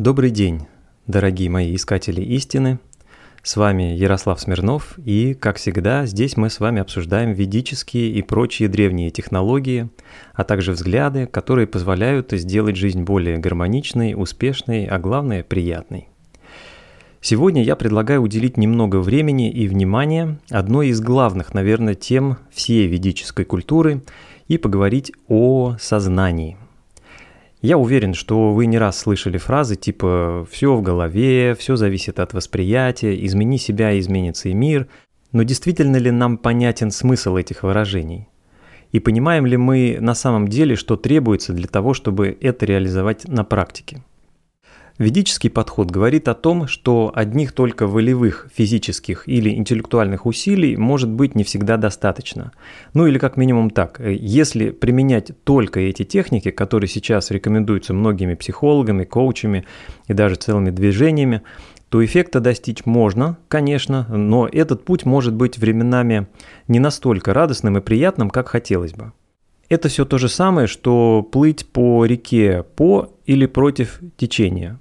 Добрый день, дорогие мои искатели истины. С вами Ярослав Смирнов, и, как всегда, здесь мы с вами обсуждаем ведические и прочие древние технологии, а также взгляды, которые позволяют сделать жизнь более гармоничной, успешной, а главное – приятной. Сегодня я предлагаю уделить немного времени и внимания одной из главных, наверное, тем всей ведической культуры и поговорить о сознании – я уверен, что вы не раз слышали фразы типа «все в голове», «все зависит от восприятия», «измени себя, изменится и мир», но действительно ли нам понятен смысл этих выражений? И понимаем ли мы на самом деле, что требуется для того, чтобы это реализовать на практике? Ведический подход говорит о том, что одних только волевых, физических или интеллектуальных усилий может быть не всегда достаточно. Ну или как минимум так, э, если применять только эти техники, которые сейчас рекомендуются многими психологами, коучами и даже целыми движениями, то эффекта достичь можно, конечно, но этот путь может быть временами не настолько радостным и приятным, как хотелось бы. Это все то же самое, что плыть по реке по или против течения.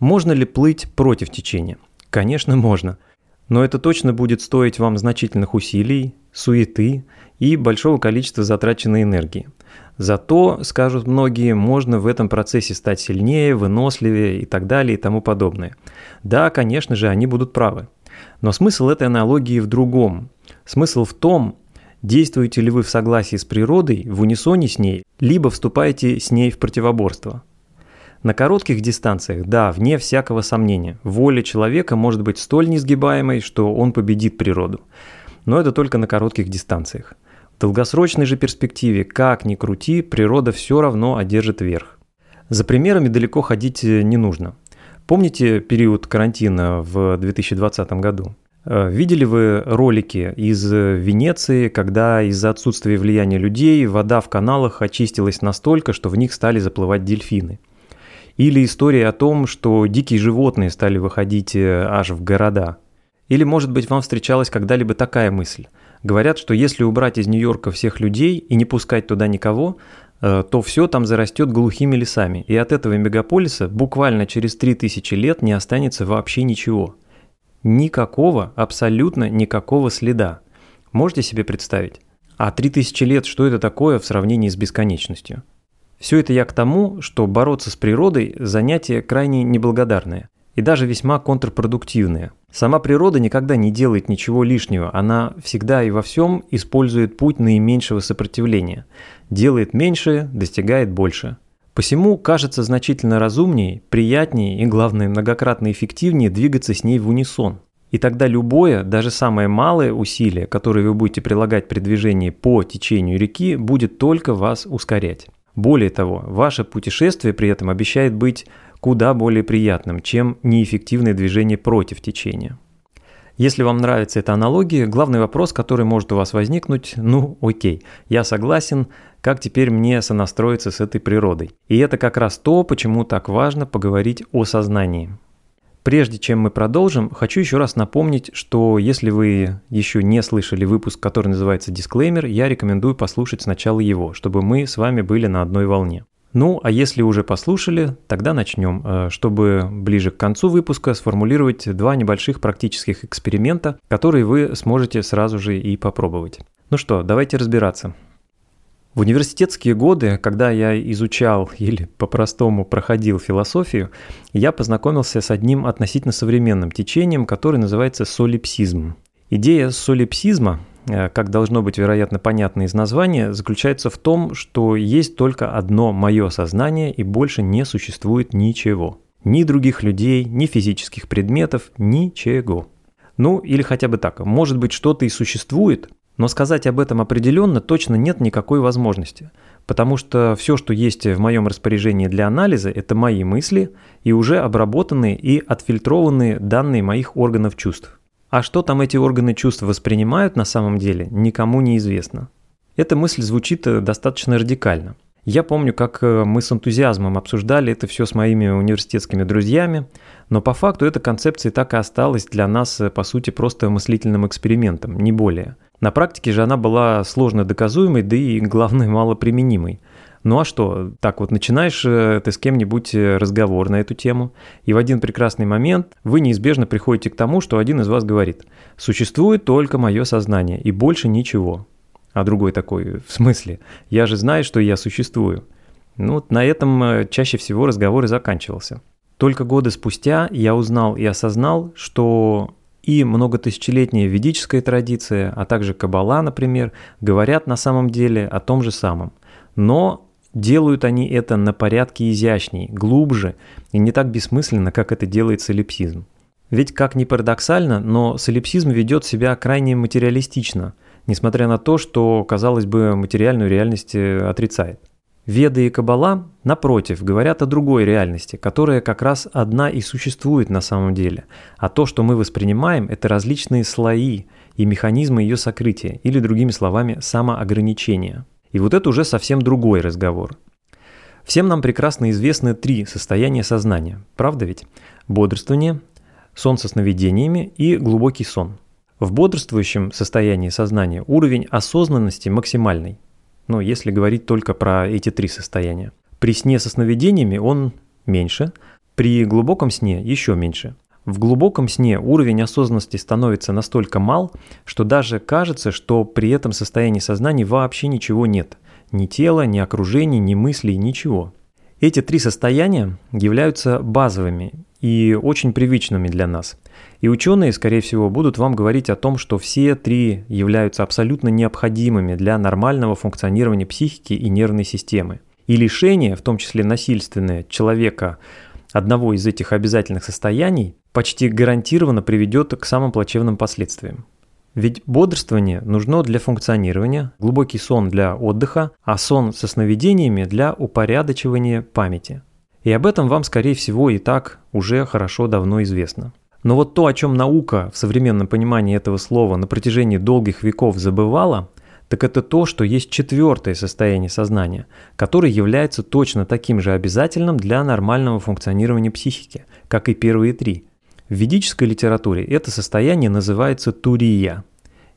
Можно ли плыть против течения? Конечно, можно. Но это точно будет стоить вам значительных усилий, суеты и большого количества затраченной энергии. Зато, скажут многие, можно в этом процессе стать сильнее, выносливее и так далее и тому подобное. Да, конечно же, они будут правы. Но смысл этой аналогии в другом. Смысл в том, действуете ли вы в согласии с природой, в унисоне с ней, либо вступаете с ней в противоборство – на коротких дистанциях, да, вне всякого сомнения, воля человека может быть столь несгибаемой, что он победит природу. Но это только на коротких дистанциях. В долгосрочной же перспективе, как ни крути, природа все равно одержит верх. За примерами далеко ходить э, не нужно. Помните период карантина в 2020 году? Э, видели вы ролики из Венеции, когда из-за отсутствия влияния людей вода в каналах очистилась настолько, что в них стали заплывать дельфины? Или история о том, что дикие животные стали выходить э, аж в города. Или, может быть, вам встречалась когда-либо такая мысль. Говорят, что если убрать из Нью-Йорка всех людей и не пускать туда никого, э, то все там зарастет глухими лесами, и от этого мегаполиса буквально через 3000 лет не останется вообще ничего. Никакого, абсолютно никакого следа. Можете себе представить? А 3000 лет, что это такое в сравнении с бесконечностью? Все это я к тому, что бороться с природой – занятие крайне неблагодарное и даже весьма контрпродуктивное. Сама природа никогда не делает ничего лишнего, она всегда и во всем использует путь наименьшего сопротивления. Делает меньше, достигает больше. Посему кажется значительно разумнее, приятнее и, главное, многократно эффективнее двигаться с ней в унисон. И тогда любое, даже самое малое усилие, которое вы будете прилагать при движении по течению реки, будет только вас ускорять. Более того, ваше путешествие при этом обещает быть куда более приятным, чем неэффективное движение против течения. Если вам нравится эта аналогия, главный вопрос, который может у вас возникнуть, ну окей, я согласен, как теперь мне сонастроиться с этой природой. И это как раз то, почему так важно поговорить о сознании. Прежде чем мы продолжим, хочу еще раз напомнить, что если вы еще не слышали выпуск, который называется «Дисклеймер», я рекомендую послушать сначала его, чтобы мы с вами были на одной волне. Ну, а если уже послушали, тогда начнем, э, чтобы ближе к концу выпуска сформулировать два небольших практических эксперимента, которые вы сможете сразу же и попробовать. Ну что, давайте разбираться. В университетские годы, когда я изучал или по-простому проходил философию, я познакомился с одним относительно современным течением, которое называется солипсизм. Идея солипсизма, э, как должно быть, вероятно, понятно из названия, заключается в том, что есть только одно мое сознание и больше не существует ничего. Ни других людей, ни физических предметов, ничего. Ну, или хотя бы так, может быть, что-то и существует, но сказать об этом определенно точно нет никакой возможности, потому что все, что есть в моем распоряжении для анализа, это мои мысли и уже обработанные и отфильтрованные данные моих органов чувств. А что там эти органы чувств воспринимают на самом деле, никому не известно. Эта мысль звучит э, достаточно радикально. Я помню, как э, мы с энтузиазмом обсуждали это все с моими университетскими друзьями, но по факту эта концепция так и осталась для нас, э, по сути, просто мыслительным экспериментом, не более – на практике же она была сложно доказуемой, да и, главное, малоприменимой. Ну а что, так вот начинаешь э, ты с кем-нибудь э, разговор на эту тему, и в один прекрасный момент вы неизбежно приходите к тому, что один из вас говорит «Существует только мое сознание и больше ничего». А другой такой «В смысле? Я же знаю, что я существую». Ну вот на этом э, чаще всего разговор и заканчивался. Только годы спустя я узнал и осознал, что и многотысячелетняя ведическая традиция, а также Каббала, например, говорят на самом деле о том же самом. Но Делают они это на порядке изящней, глубже и не так бессмысленно, как это делает солипсизм. Ведь, как ни парадоксально, но солипсизм ведет себя крайне материалистично, несмотря на то, что, казалось бы, материальную реальность э, отрицает. Веды и Каббала, напротив, говорят о другой реальности, которая как раз одна и существует на самом деле, а то, что мы воспринимаем, это различные слои и механизмы ее сокрытия, или другими словами, самоограничения. И вот это уже совсем другой разговор. Всем нам прекрасно известны три состояния сознания, правда ведь? Бодрствование, сон со сновидениями и глубокий сон. В бодрствующем состоянии сознания уровень осознанности максимальный. Ну, если говорить только про эти три состояния. При сне со сновидениями он меньше, при глубоком сне еще меньше. В глубоком сне уровень осознанности становится настолько мал, что даже кажется, что при этом состоянии сознания вообще ничего нет. Ни тела, ни окружения, ни мыслей, ничего. Эти три состояния являются базовыми и очень привычными для нас. И ученые, скорее всего, будут вам говорить о том, что все три являются абсолютно необходимыми для нормального функционирования психики и нервной системы. И лишение, в том числе насильственное, человека одного из этих обязательных состояний почти гарантированно приведет к самым плачевным последствиям. Ведь бодрствование нужно для функционирования, глубокий сон для отдыха, а сон со сновидениями для упорядочивания памяти. И об этом вам, скорее всего, и так уже хорошо давно известно. Но вот то, о чем наука в современном понимании этого слова на протяжении долгих веков забывала, так это то, что есть четвертое состояние сознания, которое является точно таким же обязательным для нормального функционирования психики, как и первые три. В ведической литературе это состояние называется турия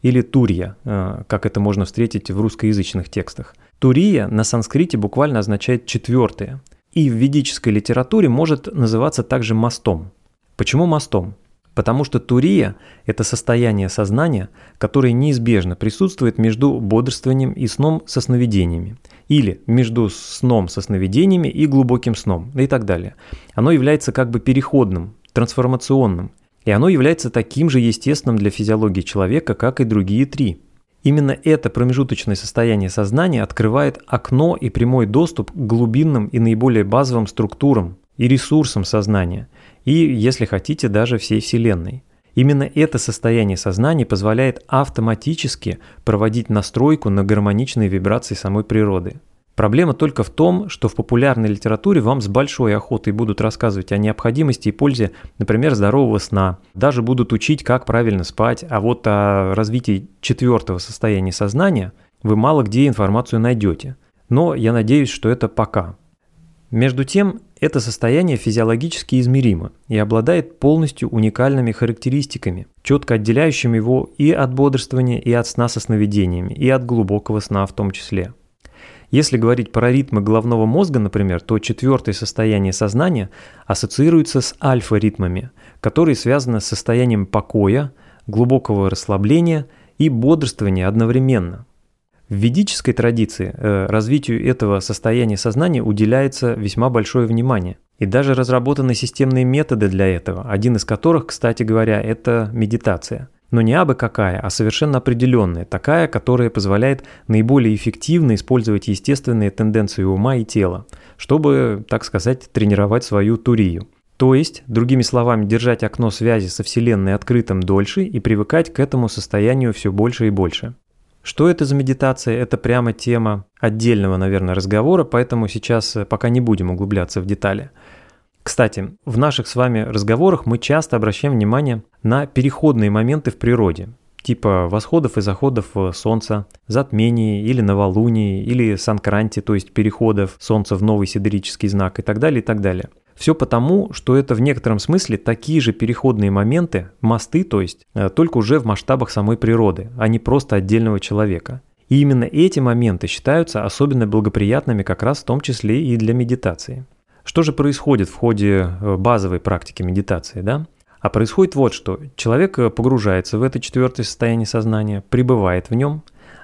или турья, э, как это можно встретить в русскоязычных текстах. Турия на санскрите буквально означает «четвертое», и в ведической литературе может называться также мостом. Почему мостом? Потому что турия – это состояние сознания, которое неизбежно присутствует между бодрствованием и сном со сновидениями, или между сном со сновидениями и глубоким сном, и так далее. Оно является как бы переходным, трансформационным, и оно является таким же естественным для физиологии человека, как и другие три. Именно это промежуточное состояние сознания открывает окно и прямой доступ к глубинным и наиболее базовым структурам и ресурсам сознания – и, если хотите, даже всей Вселенной. Именно это состояние сознания позволяет автоматически проводить настройку на гармоничные вибрации самой природы. Проблема только в том, что в популярной литературе вам с большой охотой будут рассказывать о необходимости и пользе, например, здорового сна. Даже будут учить, как правильно спать, а вот о развитии четвертого состояния сознания вы мало где информацию найдете. Но я надеюсь, что это пока. Между тем, это состояние физиологически измеримо и обладает полностью уникальными характеристиками, четко отделяющими его и от бодрствования, и от сна со сновидениями, и от глубокого сна в том числе. Если говорить про ритмы головного мозга, например, то четвертое состояние сознания ассоциируется с альфа-ритмами, которые связаны с состоянием покоя, глубокого расслабления и бодрствования одновременно – в ведической традиции э, развитию этого состояния сознания уделяется весьма большое внимание. И даже разработаны системные методы для этого, один из которых, кстати говоря, это медитация. Но не абы какая, а совершенно определенная, такая, которая позволяет наиболее эффективно использовать естественные тенденции ума и тела, чтобы, так сказать, тренировать свою турию. То есть, другими словами, держать окно связи со Вселенной открытым дольше и привыкать к этому состоянию все больше и больше. Что это за медитация? Это прямо тема отдельного, наверное, разговора, поэтому сейчас э, пока не будем углубляться в детали. Кстати, в наших с вами разговорах мы часто обращаем внимание на переходные моменты в природе, типа восходов и заходов э, Солнца, затмений или новолуний, или санкранти, то есть переходов Солнца в новый сидерический знак и так далее, и так далее – все потому, что это в некотором смысле такие же переходные моменты, мосты то есть, э, только уже в масштабах самой природы, а не просто отдельного человека. И именно эти моменты считаются особенно благоприятными как раз в том числе и для медитации. Что же происходит в ходе э, базовой практики медитации, да? А происходит вот что. Человек э, погружается в это четвертое состояние сознания, пребывает в нем,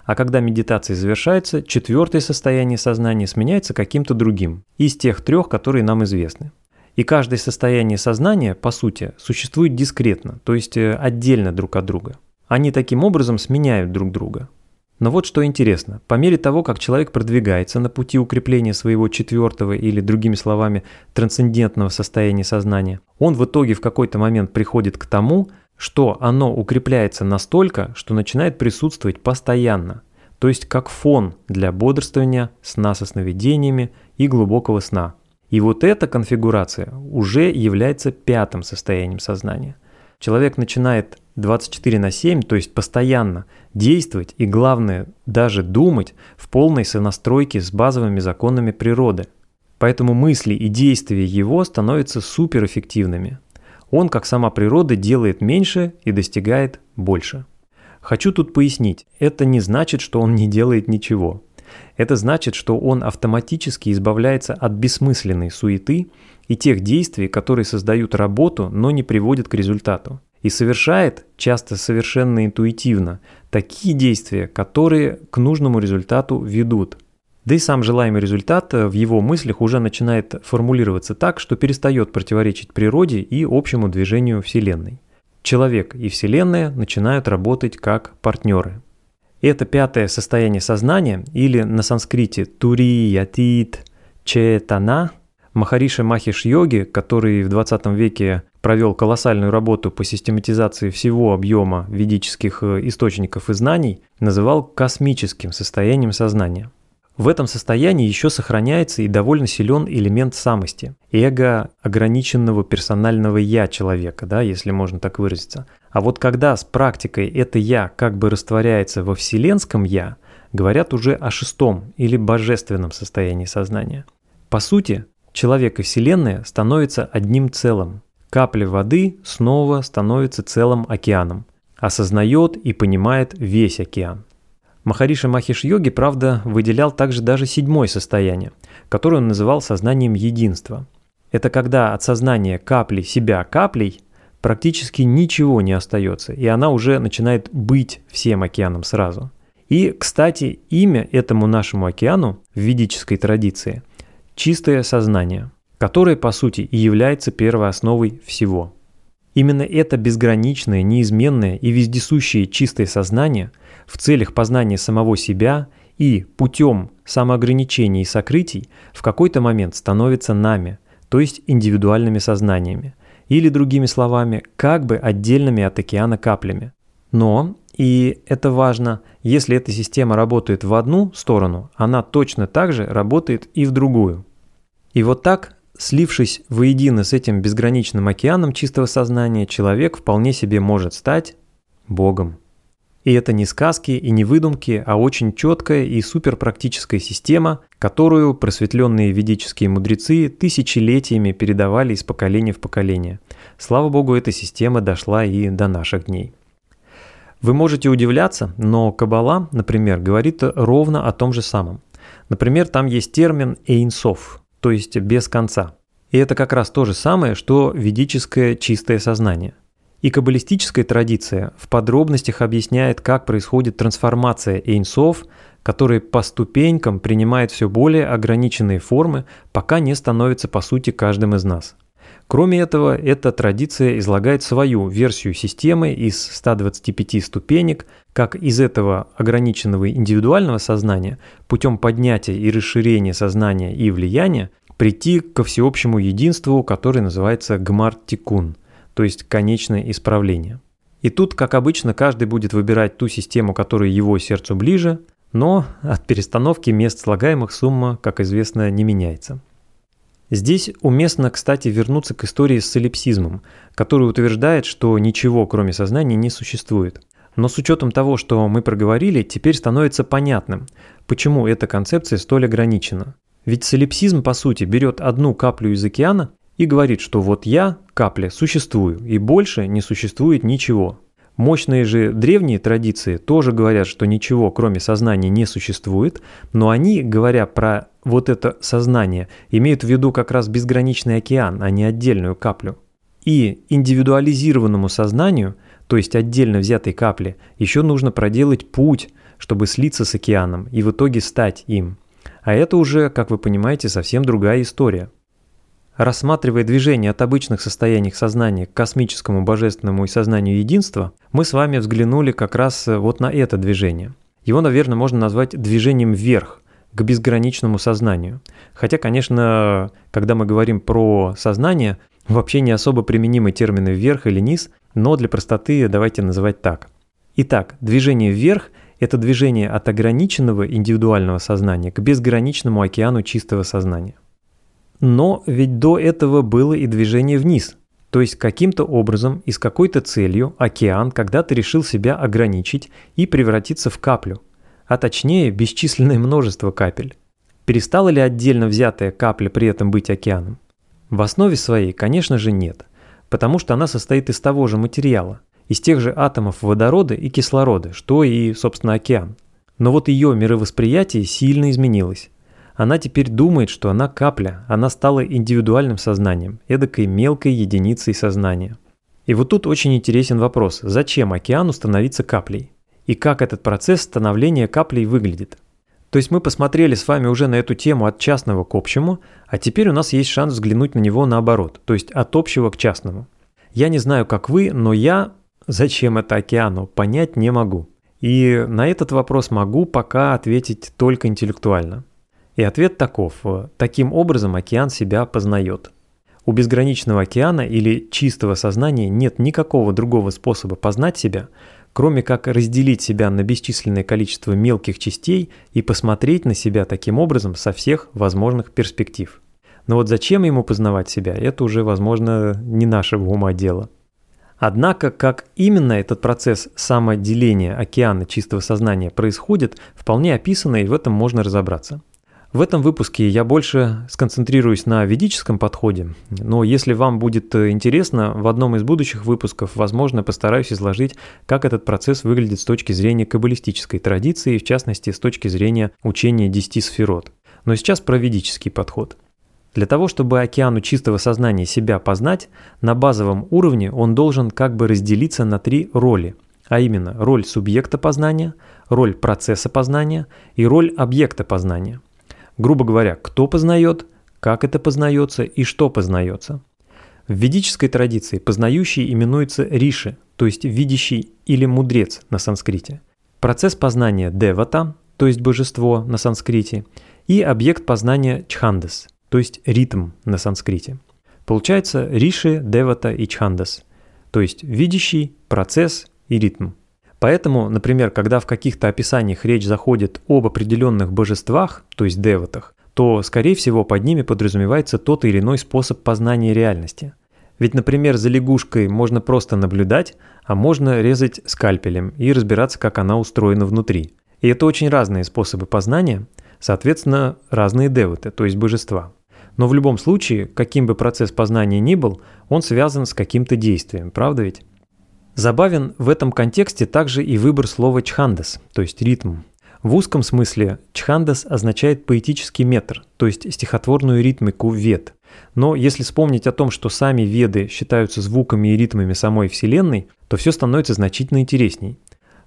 а когда медитация завершается, четвертое состояние сознания сменяется каким-то другим, из тех трех, которые нам известны. И каждое состояние сознания, по сути, существует дискретно, то есть э, отдельно друг от друга. Они таким образом сменяют друг друга. Но вот что интересно, по мере того, как человек продвигается на пути укрепления своего четвертого или, другими словами, трансцендентного состояния сознания, он в итоге в какой-то момент приходит к тому, что оно укрепляется настолько, что начинает присутствовать постоянно, то есть как фон для бодрствования, сна со сновидениями и глубокого сна. И вот эта конфигурация уже является пятым состоянием сознания. Человек начинает 24 на 7, то есть постоянно действовать и, главное, даже думать в полной сонастройке с базовыми законами природы. Поэтому мысли и действия его становятся суперэффективными. Он, как сама природа, делает меньше и достигает больше. Хочу тут пояснить, это не значит, что он не делает ничего. Это значит, что он автоматически избавляется от бессмысленной суеты и тех действий, которые создают работу, но не приводят к результату и совершает, часто совершенно интуитивно, такие действия, которые к нужному результату ведут. Да и сам желаемый результат в его мыслях уже начинает формулироваться так, что перестает противоречить природе и общему движению Вселенной. Человек и Вселенная начинают работать как партнеры. Это пятое состояние сознания, или на санскрите туриятит четана, Махариши Махиш Йоги, который в 20 веке провел колоссальную работу по систематизации всего объема ведических э, источников и знаний, называл космическим состоянием сознания. В этом состоянии еще сохраняется и довольно силен элемент самости, эго ограниченного персонального «я» человека, да, если можно так выразиться. А вот когда с практикой это «я» как бы растворяется во вселенском «я», говорят уже о шестом или божественном состоянии сознания. По сути, человек и Вселенная становятся одним целым, Капля воды снова становится целым океаном, осознает и понимает весь океан. Махариша Махиш Йоги, правда, выделял также даже седьмое состояние, которое он называл сознанием единства. Это когда от сознания капли себя каплей практически ничего не остается, и она уже начинает быть всем океаном сразу. И, кстати, имя этому нашему океану в ведической традиции – чистое сознание – которое по сути и является первоосновой всего. Именно это безграничное, неизменное и вездесущее чистое сознание в целях познания самого себя и путем самоограничений и сокрытий в какой-то момент становится нами, то есть индивидуальными сознаниями, или другими словами, как бы отдельными от океана каплями. Но, и это важно, если эта система работает в одну сторону, она точно так же работает и в другую. И вот так Слившись воедино с этим безграничным океаном чистого сознания, человек вполне себе может стать Богом. И это не сказки и не выдумки, а очень четкая и суперпрактическая система, которую просветленные ведические мудрецы тысячелетиями передавали из поколения в поколение. Слава богу, эта система дошла и до наших дней. Вы можете удивляться, но Каббала, например, говорит ровно о том же самом. Например, там есть термин «эйнсов», то есть без конца. И это как раз то же самое, что ведическое чистое сознание. И каббалистическая традиция в подробностях объясняет, как происходит трансформация эйнсов, который по ступенькам принимает все более ограниченные формы, пока не становится по сути каждым из нас. Кроме этого, эта традиция излагает свою версию системы из 125 ступенек, как из этого ограниченного индивидуального сознания путем поднятия и расширения сознания и влияния прийти ко всеобщему единству, которое называется гмар-тикун, то есть конечное исправление. И тут, как обычно, каждый будет выбирать ту систему, которая его сердцу ближе, но от перестановки мест слагаемых сумма, как известно, не меняется. Здесь уместно, кстати, вернуться к истории с солипсизмом, который утверждает, что ничего, кроме сознания, не существует. Но с учетом того, что мы проговорили, теперь становится понятным, почему эта концепция столь ограничена. Ведь солипсизм, по сути, берет одну каплю из океана и говорит, что вот я, капля, существую, и больше не существует ничего. Мощные же древние традиции тоже говорят, что ничего кроме сознания не существует, но они, говоря про вот это сознание, имеют в виду как раз безграничный океан, а не отдельную каплю. И индивидуализированному сознанию, то есть отдельно взятой капле, еще нужно проделать путь, чтобы слиться с океаном и в итоге стать им. А это уже, как вы понимаете, совсем другая история. Рассматривая движение от обычных состояний сознания к космическому божественному и сознанию единства, мы с вами взглянули как раз вот на это движение. Его, наверное, можно назвать движением вверх, к безграничному сознанию. Хотя, конечно, когда мы говорим про сознание, вообще не особо применимы термины «вверх» или «низ», но для простоты давайте называть так. Итак, движение вверх – это движение от ограниченного индивидуального сознания к безграничному океану чистого сознания. Но ведь до этого было и движение вниз. То есть каким-то образом и с какой-то целью океан когда-то решил себя ограничить и превратиться в каплю, а точнее бесчисленное множество капель. Перестала ли отдельно взятая капля при этом быть океаном? В основе своей, конечно же, нет, потому что она состоит из того же материала, из тех же атомов водорода и кислорода, что и, собственно, океан. Но вот ее мировосприятие сильно изменилось. Она теперь думает, что она капля, она стала индивидуальным сознанием, эдакой мелкой единицей сознания. И вот тут очень интересен вопрос, зачем океану становиться каплей? И как этот процесс становления каплей выглядит? То есть мы посмотрели с вами уже на эту тему от частного к общему, а теперь у нас есть шанс взглянуть на него наоборот, то есть от общего к частному. Я не знаю, как вы, но я, зачем это океану, понять не могу. И на этот вопрос могу пока ответить только интеллектуально. И ответ таков. Таким образом океан себя познает. У безграничного океана или чистого сознания нет никакого другого способа познать себя, кроме как разделить себя на бесчисленное количество мелких частей и посмотреть на себя таким образом со всех возможных перспектив. Но вот зачем ему познавать себя, это уже, возможно, не нашего ума дело. Однако, как именно этот процесс самоотделения океана чистого сознания происходит, вполне описано и в этом можно разобраться. В этом выпуске я больше сконцентрируюсь на ведическом подходе, но если вам будет э, интересно, в одном из будущих выпусков, возможно, постараюсь изложить, как этот процесс выглядит с точки зрения каббалистической традиции, в частности, с точки зрения учения десяти сферот. Но сейчас про ведический подход. Для того, чтобы океану чистого сознания себя познать, на базовом уровне он должен как бы разделиться на три роли, а именно роль субъекта познания, роль процесса познания и роль объекта познания – Грубо говоря, кто познает, как это познается и что познается. В ведической традиции познающий именуется риши, то есть видящий или мудрец на санскрите. Процесс познания – девата, то есть божество на санскрите, и объект познания – чхандас, то есть ритм на санскрите. Получается риши, девата и чхандас, то есть видящий, процесс и ритм. Поэтому, например, когда в каких-то описаниях речь заходит об определенных божествах, то есть деватах, то, скорее всего, под ними подразумевается тот или иной способ познания реальности. Ведь, например, за лягушкой можно просто наблюдать, а можно резать скальпелем и разбираться, как она устроена внутри. И это очень разные способы познания, соответственно, разные деваты, то есть божества. Но в любом случае, каким бы процесс познания ни был, он связан с каким-то действием, правда ведь? Забавен в этом контексте также и выбор слова «чхандас», то есть ритм. В узком смысле чхандас означает поэтический метр, то есть стихотворную ритмику вед. Но если вспомнить о том, что сами веды считаются звуками и ритмами самой Вселенной, то все становится значительно интересней.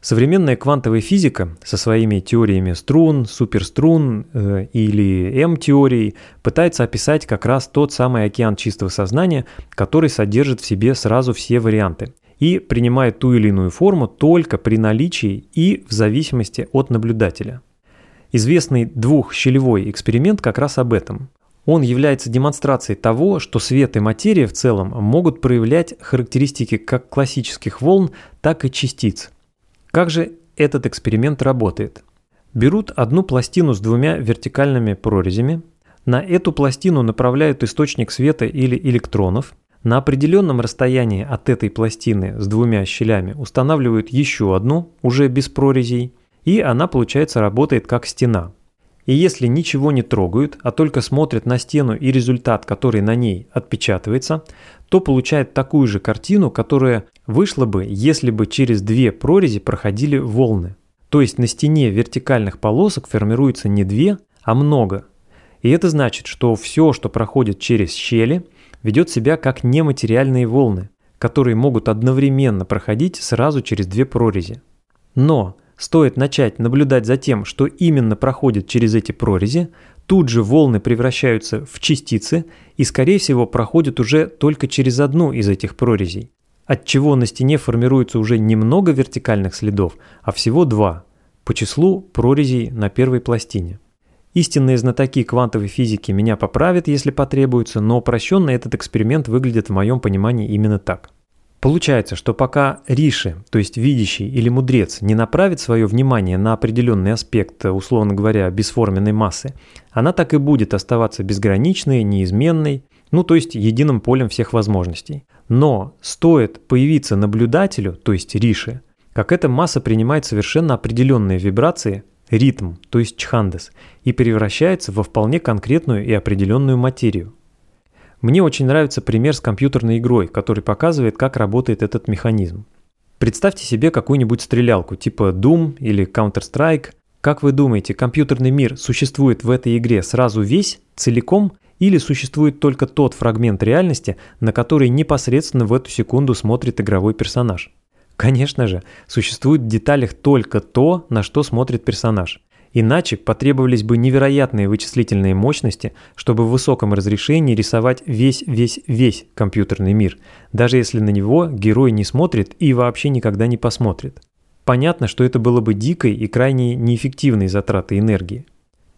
Современная квантовая физика со своими теориями струн, суперструн э, или М-теорией пытается описать как раз тот самый океан чистого сознания, который содержит в себе сразу все варианты и принимает ту или иную форму только при наличии и в зависимости от наблюдателя. Известный двухщелевой эксперимент как раз об этом. Он является демонстрацией того, что свет и материя в целом могут проявлять характеристики как классических волн, так и частиц. Как же этот эксперимент работает? Берут одну пластину с двумя вертикальными прорезями, на эту пластину направляют источник света или электронов, на определенном расстоянии от этой пластины с двумя щелями устанавливают еще одну, уже без прорезей, и она, получается, работает как стена. И если ничего не трогают, а только смотрят на стену и результат, который на ней отпечатывается, то получают такую же картину, которая вышло бы, если бы через две прорези проходили волны. То есть на стене вертикальных полосок формируется не две, а много. И это значит, что все, что проходит через щели, ведет себя как нематериальные волны, которые могут одновременно проходить сразу через две прорези. Но стоит начать наблюдать за тем, что именно проходит через эти прорези, тут же волны превращаются в частицы и, скорее всего, проходят уже только через одну из этих прорезей, отчего на стене формируется уже не много вертикальных следов, а всего два, по числу прорезей на первой пластине. Истинные знатоки квантовой физики меня поправят, если потребуется, но упрощенно этот эксперимент выглядит в моем понимании именно так. Получается, что пока Риши, то есть видящий или мудрец, не направит свое внимание на определенный аспект, условно говоря, бесформенной массы, она так и будет оставаться безграничной, неизменной, ну то есть единым полем всех возможностей. Но стоит появиться наблюдателю, то есть Риши, как эта масса принимает совершенно определенные вибрации, ритм, то есть чхандас, и превращается во вполне конкретную и определенную материю. Мне очень нравится пример с компьютерной игрой, который показывает, как работает этот механизм. Представьте себе какую-нибудь стрелялку типа Doom или Counter-Strike. Как вы думаете, компьютерный мир существует в этой игре сразу весь, целиком, или существует только тот фрагмент реальности, на который непосредственно в эту секунду смотрит игровой персонаж? Конечно же, существует в деталях только то, на что смотрит персонаж. Иначе потребовались бы невероятные вычислительные мощности, чтобы в высоком разрешении рисовать весь-весь-весь компьютерный мир, даже если на него герой не смотрит и вообще никогда не посмотрит. Понятно, что это было бы дикой и крайне неэффективной затратой энергии.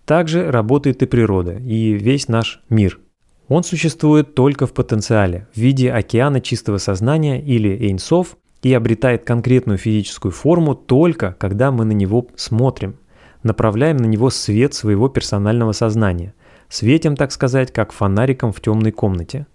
Также работает и природа, и весь наш мир. Он существует только в потенциале, в виде океана чистого сознания или эйнсов, и обретает конкретную физическую форму только когда мы на него смотрим – направляем на него свет своего персонального сознания, светим, так сказать, как фонариком в темной комнате.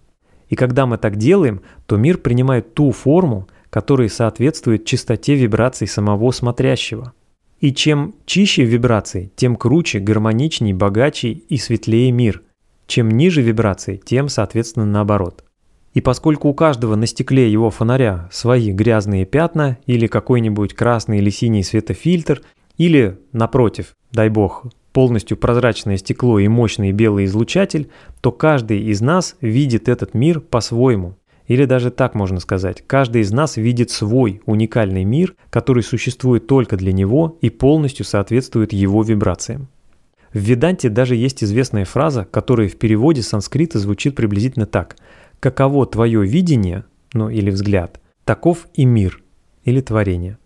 И когда мы так делаем, то мир принимает ту форму, которая соответствует чистоте вибраций самого смотрящего. И чем чище вибрации, тем круче, гармоничней, богаче и светлее мир. Чем ниже вибрации, тем, соответственно, наоборот. И поскольку у каждого на стекле его фонаря свои грязные пятна или какой-нибудь красный или синий светофильтр или, напротив, дай бог, полностью прозрачное стекло и мощный белый излучатель, то каждый из нас видит этот мир по-своему. Или даже так можно сказать, каждый из нас видит свой уникальный мир, который существует только для него и полностью соответствует его вибрациям. В Веданте даже есть известная фраза, которая в переводе с санскрита звучит приблизительно так. «Каково твое видение, ну или взгляд, таков и мир, или творение».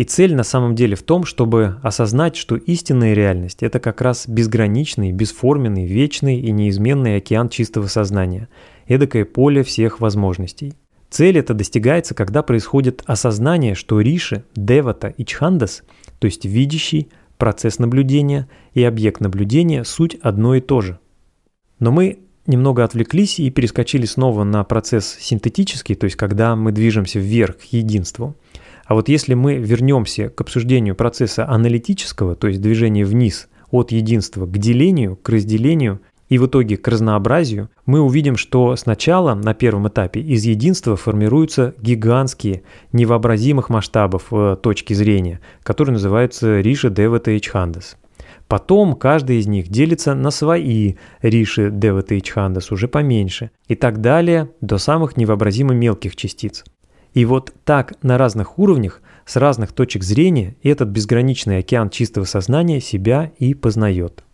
И цель на самом деле в том, чтобы осознать, что истинная реальность – это как раз безграничный, бесформенный, вечный и неизменный океан чистого сознания, эдакое поле всех возможностей. Цель эта достигается, когда происходит осознание, что Риши, Девата и Чхандас, то есть видящий, процесс наблюдения и объект наблюдения – суть одно и то же. Но мы немного отвлеклись и перескочили снова на процесс синтетический, то есть когда мы движемся вверх к единству – а вот если мы вернемся к обсуждению процесса аналитического, то есть движения вниз от единства к делению, к разделению и в итоге к разнообразию, мы увидим, что сначала на первом этапе из единства формируются гигантские, невообразимых масштабов э, точки зрения, которые называются Риша, Девата и Чхандас. Потом каждый из них делится на свои Риши, Девата и Чхандас, уже поменьше, и так далее до самых невообразимо мелких частиц. И вот так на разных уровнях, с разных точек зрения, этот безграничный океан чистого сознания себя и познает.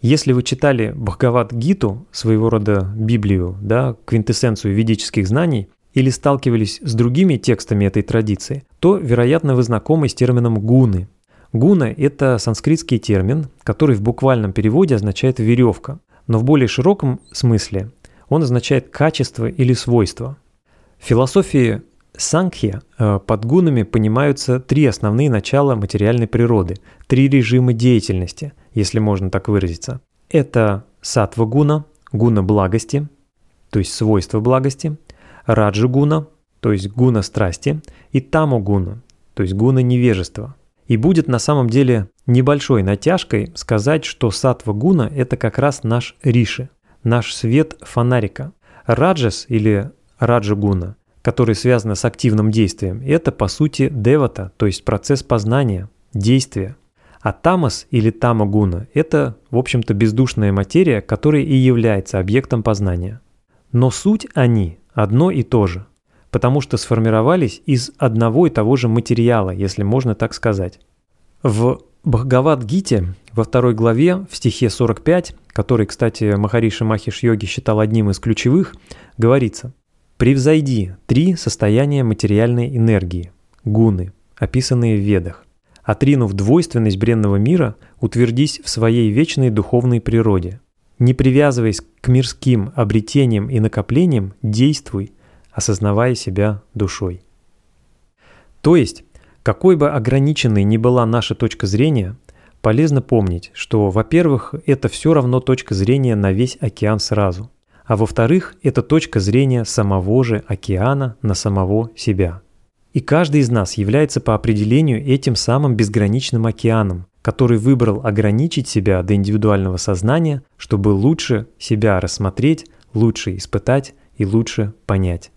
Если вы читали Бхагават-гиту, своего рода Библию, да, квинтэссенцию ведических знаний, или сталкивались с другими текстами этой традиции, то, вероятно, вы знакомы с термином гуны. Гуна – это санскритский термин, который в буквальном переводе означает «веревка», но в более широком смысле он означает «качество» или «свойство». В философии Сангхи э, под гунами понимаются три основные начала материальной природы, три режима деятельности, если можно так выразиться. Это сатва гуна, гуна благости, то есть свойство благости, раджа гуна, то есть гуна страсти, и таму гуна, то есть гуна невежества. И будет на самом деле небольшой натяжкой сказать, что сатва гуна – это как раз наш риши, наш свет фонарика. Раджас или раджа гуна – которые связаны с активным действием, это по сути девата, то есть процесс познания, действия. А тамас или тамагуна – это, в общем-то, бездушная материя, которая и является объектом познания. Но суть они одно и то же, потому что сформировались из одного и того же материала, если можно так сказать. В Бхагавад-гите во второй главе, в стихе 45, который, кстати, Махариши Махиш Йоги считал одним из ключевых, говорится «Превзойди три состояния материальной энергии, гуны, описанные в Ведах. Отринув двойственность бренного мира, утвердись в своей вечной духовной природе. Не привязываясь к мирским обретениям и накоплениям, действуй, осознавая себя душой». То есть, какой бы ограниченной ни была наша точка зрения, полезно помнить, что, во-первых, это все равно точка зрения на весь океан сразу, а во-вторых, это точка зрения самого же океана на самого себя. И каждый из нас является по определению этим самым безграничным океаном, который выбрал ограничить себя до индивидуального сознания, чтобы лучше себя рассмотреть, лучше испытать и лучше понять.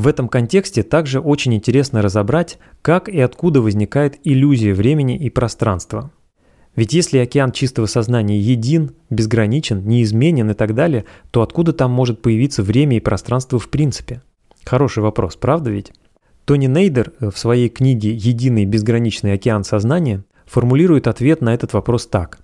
В этом контексте также очень интересно разобрать, как и откуда возникает иллюзия времени и пространства. Ведь если океан чистого сознания един, безграничен, неизменен и так далее, то откуда там может появиться время и пространство в принципе? Хороший вопрос, правда ведь? Тони Нейдер в своей книге «Единый безграничный океан сознания» формулирует ответ на этот вопрос так.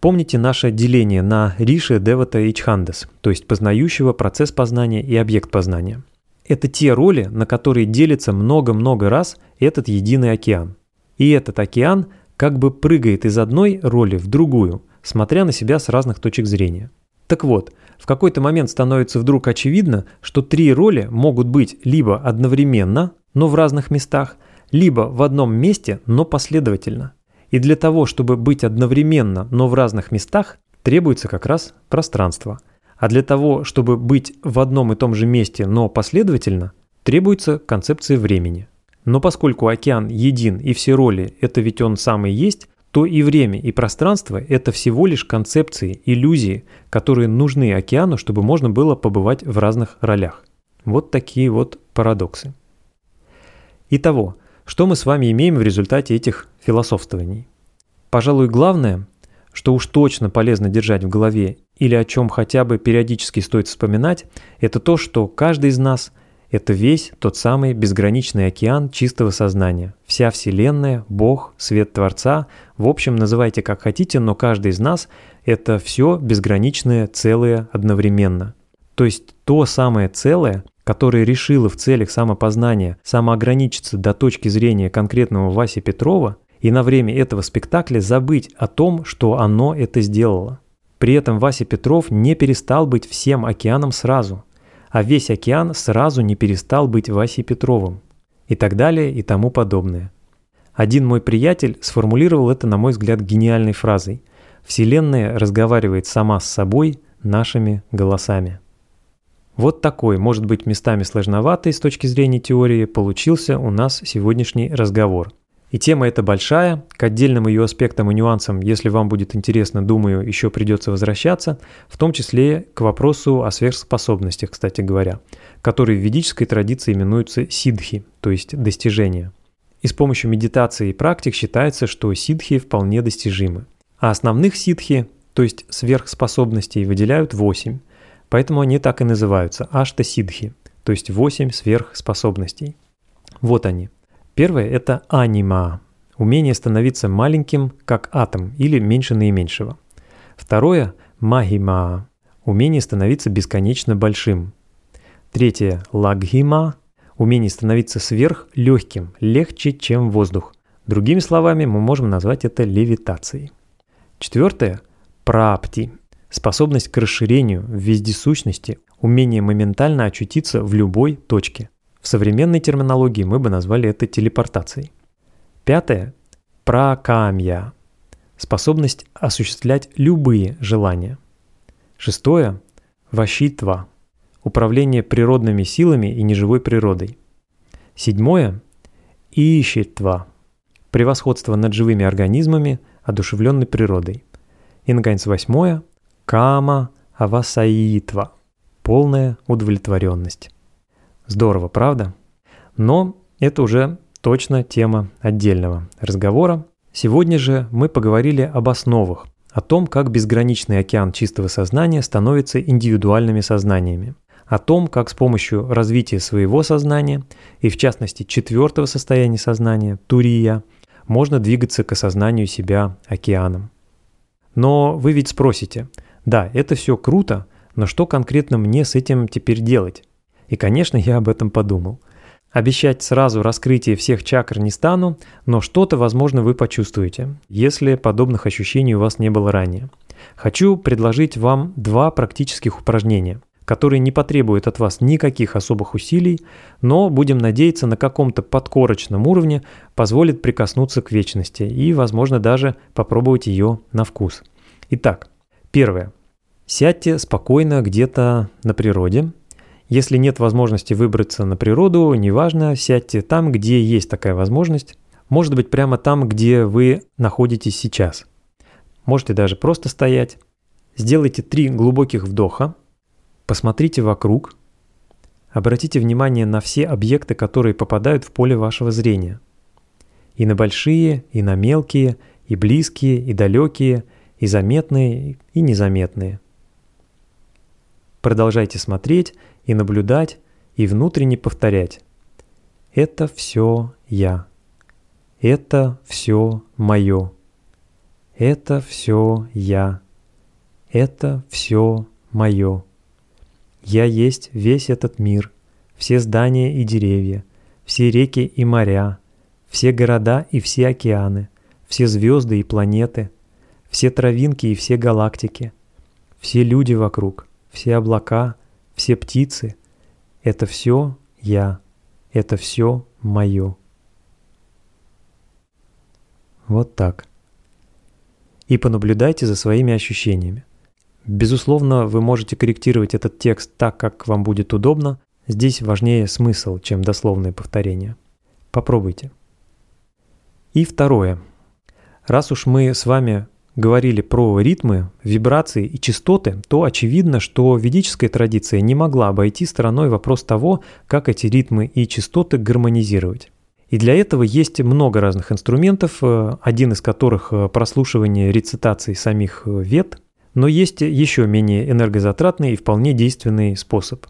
Помните наше деление на Риши, Девата и Чхандас, то есть познающего, процесс познания и объект познания. Это те роли, на которые делится много-много раз этот единый океан. И этот океан как бы прыгает из одной роли в другую, смотря на себя с разных точек зрения. Так вот, в какой-то момент становится вдруг очевидно, что три роли могут быть либо одновременно, но в разных местах, либо в одном месте, но последовательно. И для того, чтобы быть одновременно, но в разных местах, требуется как раз пространство – а для того, чтобы быть в одном и том же месте, но последовательно, требуется концепция времени. Но поскольку океан един и все роли – это ведь он сам и есть, то и время, и пространство – это всего лишь концепции, иллюзии, которые нужны океану, чтобы можно было побывать в разных ролях. Вот такие вот парадоксы. Итого, что мы с вами имеем в результате этих философствований? Пожалуй, главное, что уж точно полезно держать в голове или о чем хотя бы периодически стоит вспоминать, это то, что каждый из нас – это весь тот самый безграничный океан чистого сознания. Вся Вселенная, Бог, свет Творца, в общем, называйте как хотите, но каждый из нас – это все безграничное целое одновременно. То есть то самое целое, которое решило в целях самопознания самоограничиться до точки зрения конкретного Васи Петрова и на время этого спектакля забыть о том, что оно это сделало. При этом Вася Петров не перестал быть всем океаном сразу, а весь океан сразу не перестал быть Васей Петровым. И так далее и тому подобное. Один мой приятель сформулировал это, на мой взгляд, гениальной фразой «Вселенная разговаривает сама с собой нашими голосами». Вот такой, может быть, местами сложноватый с точки зрения теории, получился у нас сегодняшний разговор. И тема эта большая, к отдельным ее аспектам и нюансам, если вам будет интересно, думаю, еще придется возвращаться, в том числе к вопросу о сверхспособностях, кстати говоря, которые в ведической традиции именуются сидхи, то есть достижения. И с помощью медитации и практик считается, что сидхи вполне достижимы. А основных сидхи, то есть сверхспособностей, выделяют 8, поэтому они так и называются – ашта-сидхи, то есть 8 сверхспособностей. Вот они – Первое – это анима – умение становиться маленьким, как атом, или меньше наименьшего. Второе – магима – умение становиться бесконечно большим. Третье – лагхима – умение становиться сверхлегким, легче, чем воздух. Другими словами, мы можем назвать это левитацией. Четвертое – прапти – способность к расширению вездесущности, умение моментально очутиться в любой точке – в современной терминологии мы бы назвали это телепортацией. Пятое – пракамья – способность осуществлять любые желания. Шестое – ващитва – управление природными силами и неживой природой. Седьмое – ищитва – превосходство над живыми организмами, одушевленной природой. И, наконец, восьмое – кама авасаитва – полная удовлетворенность. Здорово, правда? Но это уже точно тема отдельного разговора. Сегодня же мы поговорили об основах, о том, как безграничный океан чистого сознания становится индивидуальными сознаниями, о том, как с помощью развития своего сознания, и в частности четвертого состояния сознания, турия, можно двигаться к осознанию себя океаном. Но вы ведь спросите, да, это все круто, но что конкретно мне с этим теперь делать? И, конечно, я об этом подумал. Обещать сразу раскрытие всех чакр не стану, но что-то, возможно, вы почувствуете, если подобных ощущений у вас не было ранее. Хочу предложить вам два практических упражнения, которые не потребуют от вас никаких особых усилий, но, будем надеяться, на каком-то подкорочном уровне позволит прикоснуться к вечности и, возможно, даже попробовать ее на вкус. Итак, первое. Сядьте спокойно где-то на природе, если нет возможности выбраться на природу, неважно, сядьте там, где есть такая возможность. Может быть, прямо там, где вы находитесь сейчас. Можете даже просто стоять. Сделайте три глубоких вдоха. Посмотрите вокруг. Обратите внимание на все объекты, которые попадают в поле вашего зрения. И на большие, и на мелкие, и близкие, и далекие, и заметные, и незаметные. Продолжайте смотреть и наблюдать, и внутренне повторять. Это все я. Это все мое. Это все я. Это все мое. Я есть весь этот мир, все здания и деревья, все реки и моря, все города и все океаны, все звезды и планеты, все травинки и все галактики, все люди вокруг, все облака – все птицы — это все я, это все мое. Вот так. И понаблюдайте за своими ощущениями. Безусловно, вы можете корректировать этот текст так, как вам будет удобно. Здесь важнее смысл, чем дословное повторение. Попробуйте. И второе. Раз уж мы с вами говорили про ритмы, вибрации и частоты, то очевидно, что ведическая традиция не могла обойти стороной вопрос того, как эти ритмы и частоты гармонизировать. И для этого есть много разных инструментов, э, один из которых э, прослушивание рецитаций самих э, вет, но есть еще менее энергозатратный и вполне действенный способ.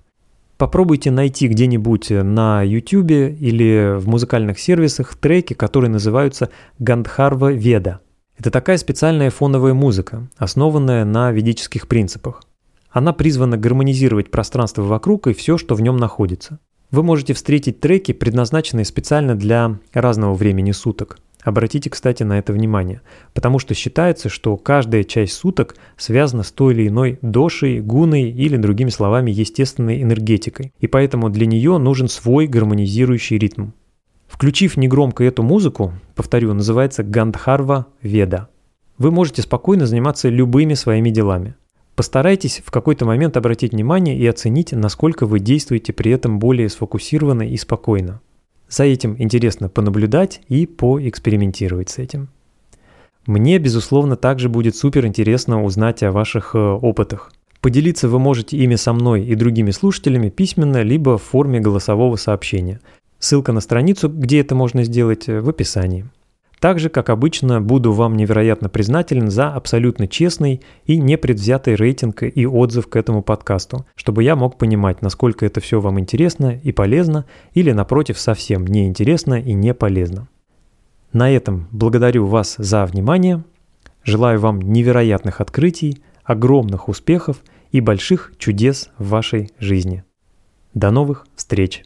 Попробуйте найти где-нибудь на YouTube или в музыкальных сервисах треки, которые называются Гандхарва Веда – это такая специальная фоновая музыка, основанная на ведических принципах. Она призвана гармонизировать пространство вокруг и все, что в нем находится. Вы можете встретить треки, предназначенные специально для разного времени суток. Обратите, кстати, на это внимание, потому что считается, что каждая часть суток связана с той или иной дошей, гуной или, другими словами, естественной энергетикой, и поэтому для нее нужен свой гармонизирующий ритм. Включив негромко эту музыку, повторю, называется Гандхарва Веда. Вы можете спокойно заниматься любыми своими делами. Постарайтесь в какой-то момент обратить внимание и оценить, насколько вы действуете при этом более сфокусированно и спокойно. За этим интересно понаблюдать и поэкспериментировать с этим. Мне, безусловно, также будет супер интересно узнать о ваших э, опытах. Поделиться вы можете ими со мной и другими слушателями письменно, либо в форме голосового сообщения – Ссылка на страницу, где это можно сделать, э, в описании. Также, как обычно, буду вам невероятно признателен за абсолютно честный и непредвзятый рейтинг и отзыв к этому подкасту, чтобы я мог понимать, насколько это все вам интересно и полезно, или, напротив, совсем неинтересно и не полезно. На этом благодарю вас за внимание, желаю вам невероятных открытий, огромных успехов и больших чудес в вашей жизни. До новых встреч!